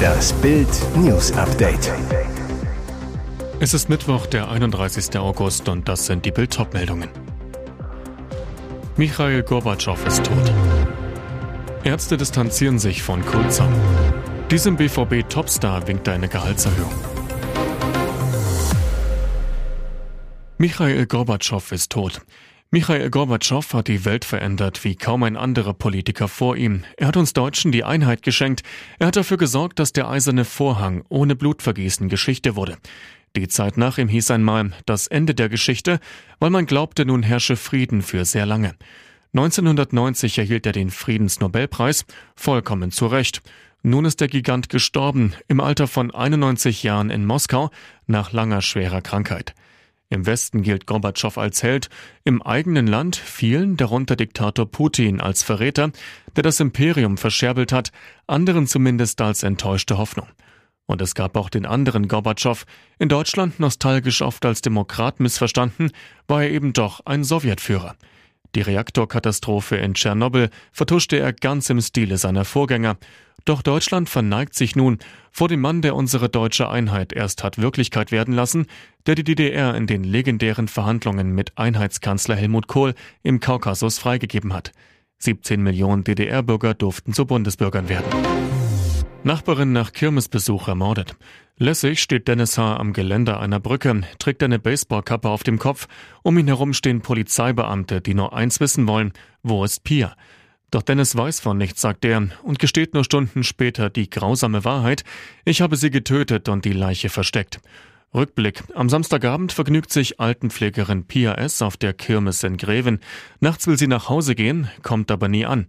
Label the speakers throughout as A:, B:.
A: Das Bild News Update.
B: Es ist Mittwoch, der 31. August und das sind die Bild meldungen Michail Gorbatschow ist tot. Ärzte distanzieren sich von Kulzern. Diesem BVB-Topstar winkt eine Gehaltserhöhung. Michail Gorbatschow ist tot. Michail Gorbatschow hat die Welt verändert wie kaum ein anderer Politiker vor ihm. Er hat uns Deutschen die Einheit geschenkt. Er hat dafür gesorgt, dass der eiserne Vorhang ohne Blutvergießen Geschichte wurde. Die Zeit nach ihm hieß einmal das Ende der Geschichte, weil man glaubte, nun herrsche Frieden für sehr lange. 1990 erhielt er den Friedensnobelpreis, vollkommen zu Recht. Nun ist der Gigant gestorben, im Alter von 91 Jahren in Moskau, nach langer schwerer Krankheit. Im Westen gilt Gorbatschow als Held, im eigenen Land vielen, darunter Diktator Putin, als Verräter, der das Imperium verscherbelt hat, anderen zumindest als enttäuschte Hoffnung. Und es gab auch den anderen Gorbatschow, in Deutschland nostalgisch oft als Demokrat missverstanden, war er eben doch ein Sowjetführer. Die Reaktorkatastrophe in Tschernobyl vertuschte er ganz im Stile seiner Vorgänger. Doch Deutschland verneigt sich nun vor dem Mann, der unsere deutsche Einheit erst hat Wirklichkeit werden lassen, der die DDR in den legendären Verhandlungen mit Einheitskanzler Helmut Kohl im Kaukasus freigegeben hat. 17 Millionen DDR-Bürger durften zu Bundesbürgern werden. Nachbarin nach Kirmesbesuch ermordet. Lässig steht Dennis H. am Geländer einer Brücke, trägt eine Baseballkappe auf dem Kopf. Um ihn herum stehen Polizeibeamte, die nur eins wissen wollen. Wo ist Pia? Doch Dennis weiß von nichts, sagt er, und gesteht nur Stunden später die grausame Wahrheit. Ich habe sie getötet und die Leiche versteckt. Rückblick. Am Samstagabend vergnügt sich Altenpflegerin Pia S. auf der Kirmes in Greven. Nachts will sie nach Hause gehen, kommt aber nie an.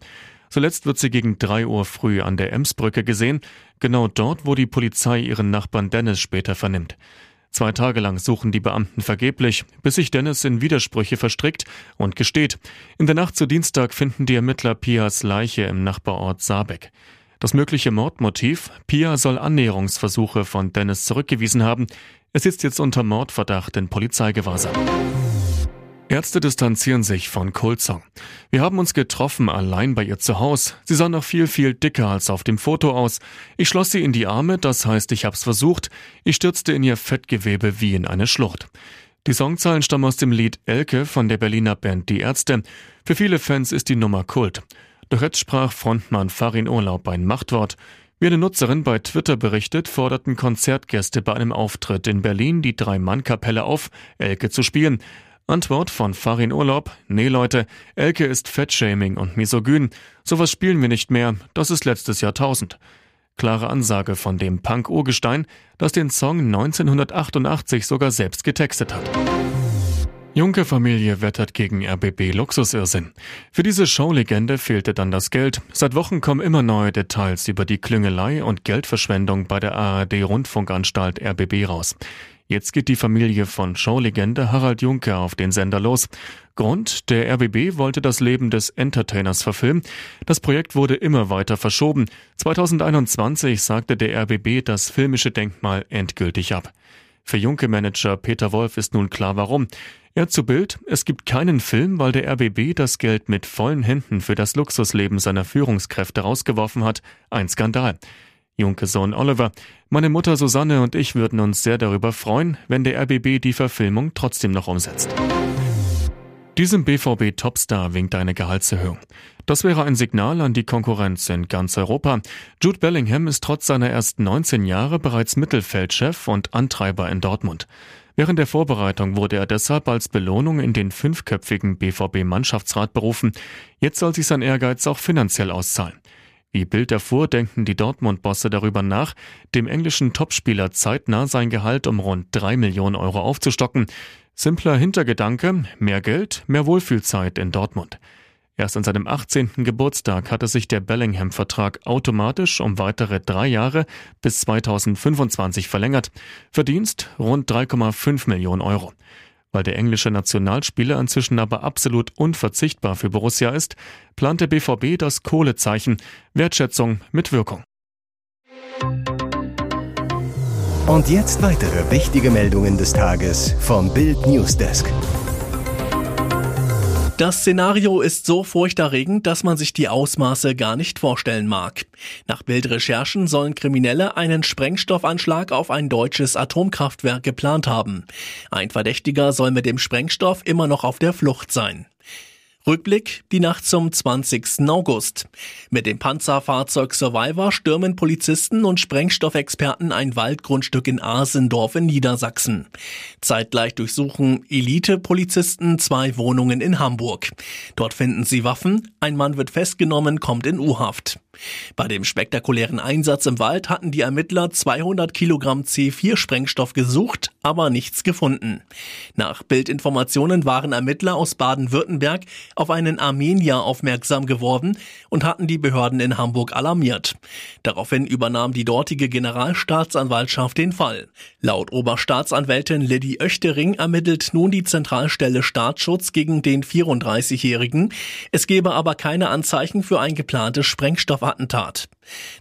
B: Zuletzt wird sie gegen drei Uhr früh an der Emsbrücke gesehen, genau dort, wo die Polizei ihren Nachbarn Dennis später vernimmt. Zwei Tage lang suchen die Beamten vergeblich, bis sich Dennis in Widersprüche verstrickt und gesteht. In der Nacht zu Dienstag finden die Ermittler Pias Leiche im Nachbarort Saarbeck. Das mögliche Mordmotiv? Pia soll Annäherungsversuche von Dennis zurückgewiesen haben. Er sitzt jetzt unter Mordverdacht in Polizeigewahrsam. Ärzte distanzieren sich von Kulzong. Wir haben uns getroffen, allein bei ihr zu Hause. Sie sah noch viel, viel dicker als auf dem Foto aus. Ich schloss sie in die Arme, das heißt, ich hab's versucht. Ich stürzte in ihr Fettgewebe wie in eine Schlucht. Die Songzeilen stammen aus dem Lied Elke von der Berliner Band Die Ärzte. Für viele Fans ist die Nummer Kult. Doch jetzt sprach Frontmann Farin Urlaub ein Machtwort. Wie eine Nutzerin bei Twitter berichtet, forderten Konzertgäste bei einem Auftritt in Berlin die Drei-Mann-Kapelle auf, Elke zu spielen. Antwort von Farin Urlaub. Nee, Leute, Elke ist Fettshaming und misogyn. Sowas spielen wir nicht mehr. Das ist letztes Jahrtausend. Klare Ansage von dem Punk-Urgestein, das den Song 1988 sogar selbst getextet hat. Juncker-Familie wettert gegen RBB Luxusirrsinn. Für diese Showlegende fehlte dann das Geld. Seit Wochen kommen immer neue Details über die Klüngelei und Geldverschwendung bei der ARD-Rundfunkanstalt RBB raus. Jetzt geht die Familie von Showlegende Harald Juncker auf den Sender los. Grund, der RBB wollte das Leben des Entertainers verfilmen. Das Projekt wurde immer weiter verschoben. 2021 sagte der RBB das filmische Denkmal endgültig ab. Für Junke-Manager Peter Wolf ist nun klar warum. Er zu Bild, es gibt keinen Film, weil der RBB das Geld mit vollen Händen für das Luxusleben seiner Führungskräfte rausgeworfen hat. Ein Skandal. Junke Sohn Oliver. Meine Mutter Susanne und ich würden uns sehr darüber freuen, wenn der RBB die Verfilmung trotzdem noch umsetzt. Diesem BVB-Topstar winkt eine Gehaltserhöhung. Das wäre ein Signal an die Konkurrenz in ganz Europa. Jude Bellingham ist trotz seiner ersten 19 Jahre bereits Mittelfeldchef und Antreiber in Dortmund. Während der Vorbereitung wurde er deshalb als Belohnung in den fünfköpfigen BVB-Mannschaftsrat berufen. Jetzt soll sich sein Ehrgeiz auch finanziell auszahlen. Wie Bild erfuhr, denken die Dortmund-Bosse darüber nach, dem englischen Topspieler zeitnah sein Gehalt um rund drei Millionen Euro aufzustocken. Simpler Hintergedanke, mehr Geld, mehr Wohlfühlzeit in Dortmund. Erst an seinem 18. Geburtstag hatte sich der Bellingham-Vertrag automatisch um weitere drei Jahre bis 2025 verlängert. Verdienst rund 3,5 Millionen Euro. Weil der englische Nationalspieler inzwischen aber absolut unverzichtbar für Borussia ist, plant der BVB das Kohlezeichen Wertschätzung mit Wirkung.
A: Und jetzt weitere wichtige Meldungen des Tages vom Bild Newsdesk.
C: Das Szenario ist so furchterregend, dass man sich die Ausmaße gar nicht vorstellen mag. Nach Bildrecherchen sollen Kriminelle einen Sprengstoffanschlag auf ein deutsches Atomkraftwerk geplant haben. Ein Verdächtiger soll mit dem Sprengstoff immer noch auf der Flucht sein. Rückblick, die Nacht zum 20. August. Mit dem Panzerfahrzeug Survivor stürmen Polizisten und Sprengstoffexperten ein Waldgrundstück in Asendorf in Niedersachsen. Zeitgleich durchsuchen Elite-Polizisten zwei Wohnungen in Hamburg. Dort finden sie Waffen, ein Mann wird festgenommen, kommt in U-Haft. Bei dem spektakulären Einsatz im Wald hatten die Ermittler 200 Kilogramm C4-Sprengstoff gesucht, aber nichts gefunden. Nach Bildinformationen waren Ermittler aus Baden-Württemberg auf einen Armenier aufmerksam geworden und hatten die Behörden in Hamburg alarmiert. Daraufhin übernahm die dortige Generalstaatsanwaltschaft den Fall. Laut Oberstaatsanwältin Liddy Oechtering ermittelt nun die Zentralstelle Staatsschutz gegen den 34-Jährigen. Es gebe aber keine Anzeichen für ein geplantes Sprengstoffattentat.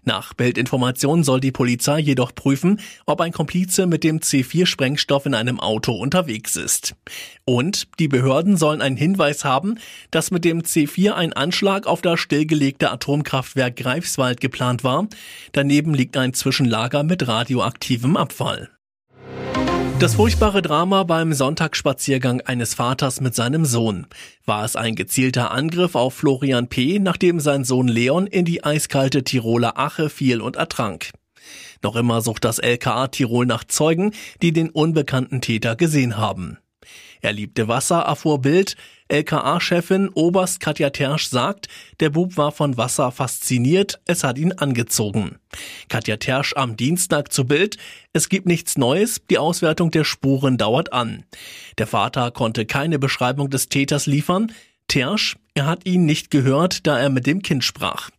C: Nach Bildinformationen soll die Polizei jedoch prüfen, ob ein Komplize mit dem C4-Sprengstoff in einem Auto unterwegs ist. Und die Behörden sollen einen Hinweis haben, dass mit dem C4 ein Anschlag auf das stillgelegte Atomkraftwerk Greifswald geplant war. Daneben liegt ein Zwischenlager mit radioaktivem Abfall. Das furchtbare Drama beim Sonntagsspaziergang eines Vaters mit seinem Sohn. War es ein gezielter Angriff auf Florian P., nachdem sein Sohn Leon in die eiskalte Tiroler Ache fiel und ertrank? Noch immer sucht das LKA Tirol nach Zeugen, die den unbekannten Täter gesehen haben. Er liebte Wasser, erfuhr Bild. LKA-Chefin Oberst Katja Tersch sagt, der Bub war von Wasser fasziniert, es hat ihn angezogen. Katja Tersch am Dienstag zu Bild, es gibt nichts Neues, die Auswertung der Spuren dauert an. Der Vater konnte keine Beschreibung des Täters liefern. Tersch, er hat ihn nicht gehört, da er mit dem Kind sprach.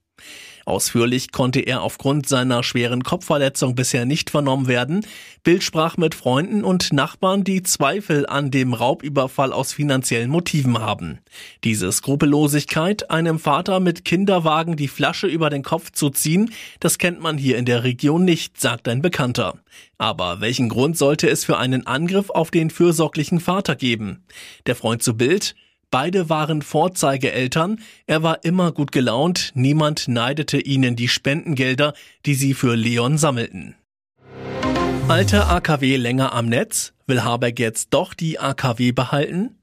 C: Ausführlich konnte er aufgrund seiner schweren Kopfverletzung bisher nicht vernommen werden. Bild sprach mit Freunden und Nachbarn, die Zweifel an dem Raubüberfall aus finanziellen Motiven haben. Diese Skrupellosigkeit, einem Vater mit Kinderwagen die Flasche über den Kopf zu ziehen, das kennt man hier in der Region nicht, sagt ein Bekannter. Aber welchen Grund sollte es für einen Angriff auf den fürsorglichen Vater geben? Der Freund zu Bild, Beide waren Vorzeigeeltern, er war immer gut gelaunt, niemand neidete ihnen die Spendengelder, die sie für Leon sammelten. Alte AKW länger am Netz? Will Habeck jetzt doch die AKW behalten?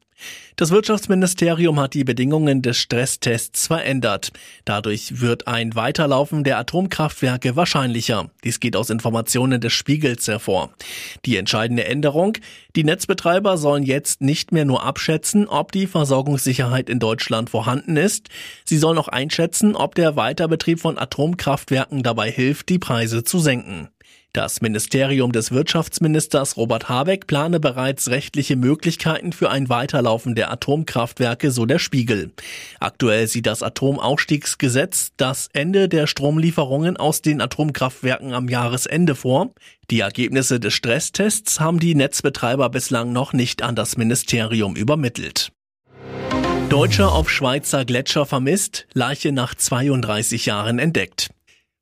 C: Das Wirtschaftsministerium hat die Bedingungen des Stresstests verändert. Dadurch wird ein Weiterlaufen der Atomkraftwerke wahrscheinlicher. Dies geht aus Informationen des Spiegels hervor. Die entscheidende Änderung, die Netzbetreiber sollen jetzt nicht mehr nur abschätzen, ob die Versorgungssicherheit in Deutschland vorhanden ist, sie sollen auch einschätzen, ob der Weiterbetrieb von Atomkraftwerken dabei hilft, die Preise zu senken. Das Ministerium des Wirtschaftsministers Robert Habeck plane bereits rechtliche Möglichkeiten für ein Weiterlaufen der Atomkraftwerke, so der Spiegel. Aktuell sieht das Atomausstiegsgesetz das Ende der Stromlieferungen aus den Atomkraftwerken am Jahresende vor. Die Ergebnisse des Stresstests haben die Netzbetreiber bislang noch nicht an das Ministerium übermittelt. Deutscher auf Schweizer Gletscher vermisst, Leiche nach 32 Jahren entdeckt.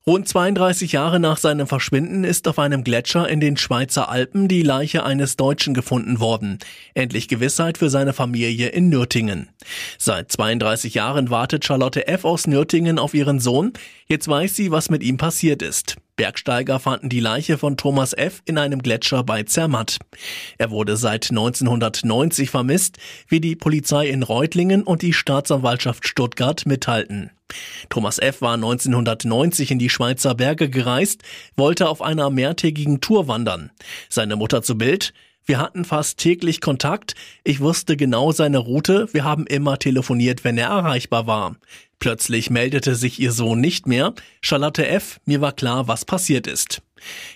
C: Rund 32 Jahre nach seinem Verschwinden ist auf einem Gletscher in den Schweizer Alpen die Leiche eines Deutschen gefunden worden. Endlich Gewissheit für seine Familie in Nürtingen. Seit 32 Jahren wartet Charlotte F. aus Nürtingen auf ihren Sohn. Jetzt weiß sie, was mit ihm passiert ist. Bergsteiger fanden die Leiche von Thomas F. in einem Gletscher bei Zermatt. Er wurde seit 1990 vermisst, wie die Polizei in Reutlingen und die Staatsanwaltschaft Stuttgart mithalten. Thomas F. war 1990 in die Schweizer Berge gereist, wollte auf einer mehrtägigen Tour wandern. Seine Mutter zu Bild, wir hatten fast täglich Kontakt. Ich wusste genau seine Route. Wir haben immer telefoniert, wenn er erreichbar war. Plötzlich meldete sich ihr Sohn nicht mehr. Charlotte F., mir war klar, was passiert ist.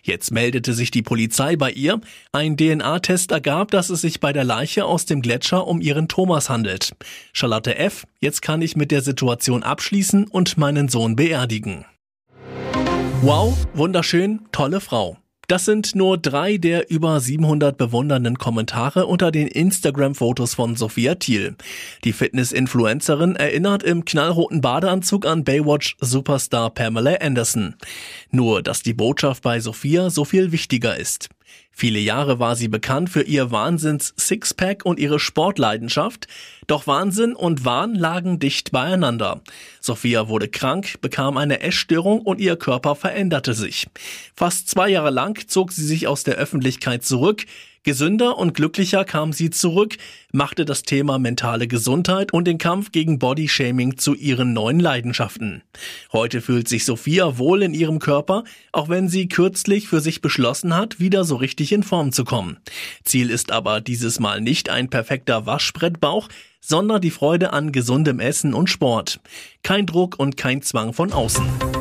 C: Jetzt meldete sich die Polizei bei ihr. Ein DNA-Test ergab, dass es sich bei der Leiche aus dem Gletscher um ihren Thomas handelt. Charlotte F., jetzt kann ich mit der Situation abschließen und meinen Sohn beerdigen. Wow, wunderschön, tolle Frau. Das sind nur drei der über 700 bewundernden Kommentare unter den Instagram-Fotos von Sophia Thiel. Die Fitness-Influencerin erinnert im knallroten Badeanzug an Baywatch-Superstar Pamela Anderson. Nur, dass die Botschaft bei Sophia so viel wichtiger ist. Viele Jahre war sie bekannt für ihr Wahnsinns-Sixpack und ihre Sportleidenschaft, doch Wahnsinn und Wahn lagen dicht beieinander. Sophia wurde krank, bekam eine Essstörung und ihr Körper veränderte sich. Fast zwei Jahre lang zog sie sich aus der Öffentlichkeit zurück, Gesünder und glücklicher kam sie zurück, machte das Thema mentale Gesundheit und den Kampf gegen Bodyshaming zu ihren neuen Leidenschaften. Heute fühlt sich Sophia wohl in ihrem Körper, auch wenn sie kürzlich für sich beschlossen hat, wieder so richtig in Form zu kommen. Ziel ist aber dieses Mal nicht ein perfekter Waschbrettbauch, sondern die Freude an gesundem Essen und Sport. Kein Druck und kein Zwang von außen.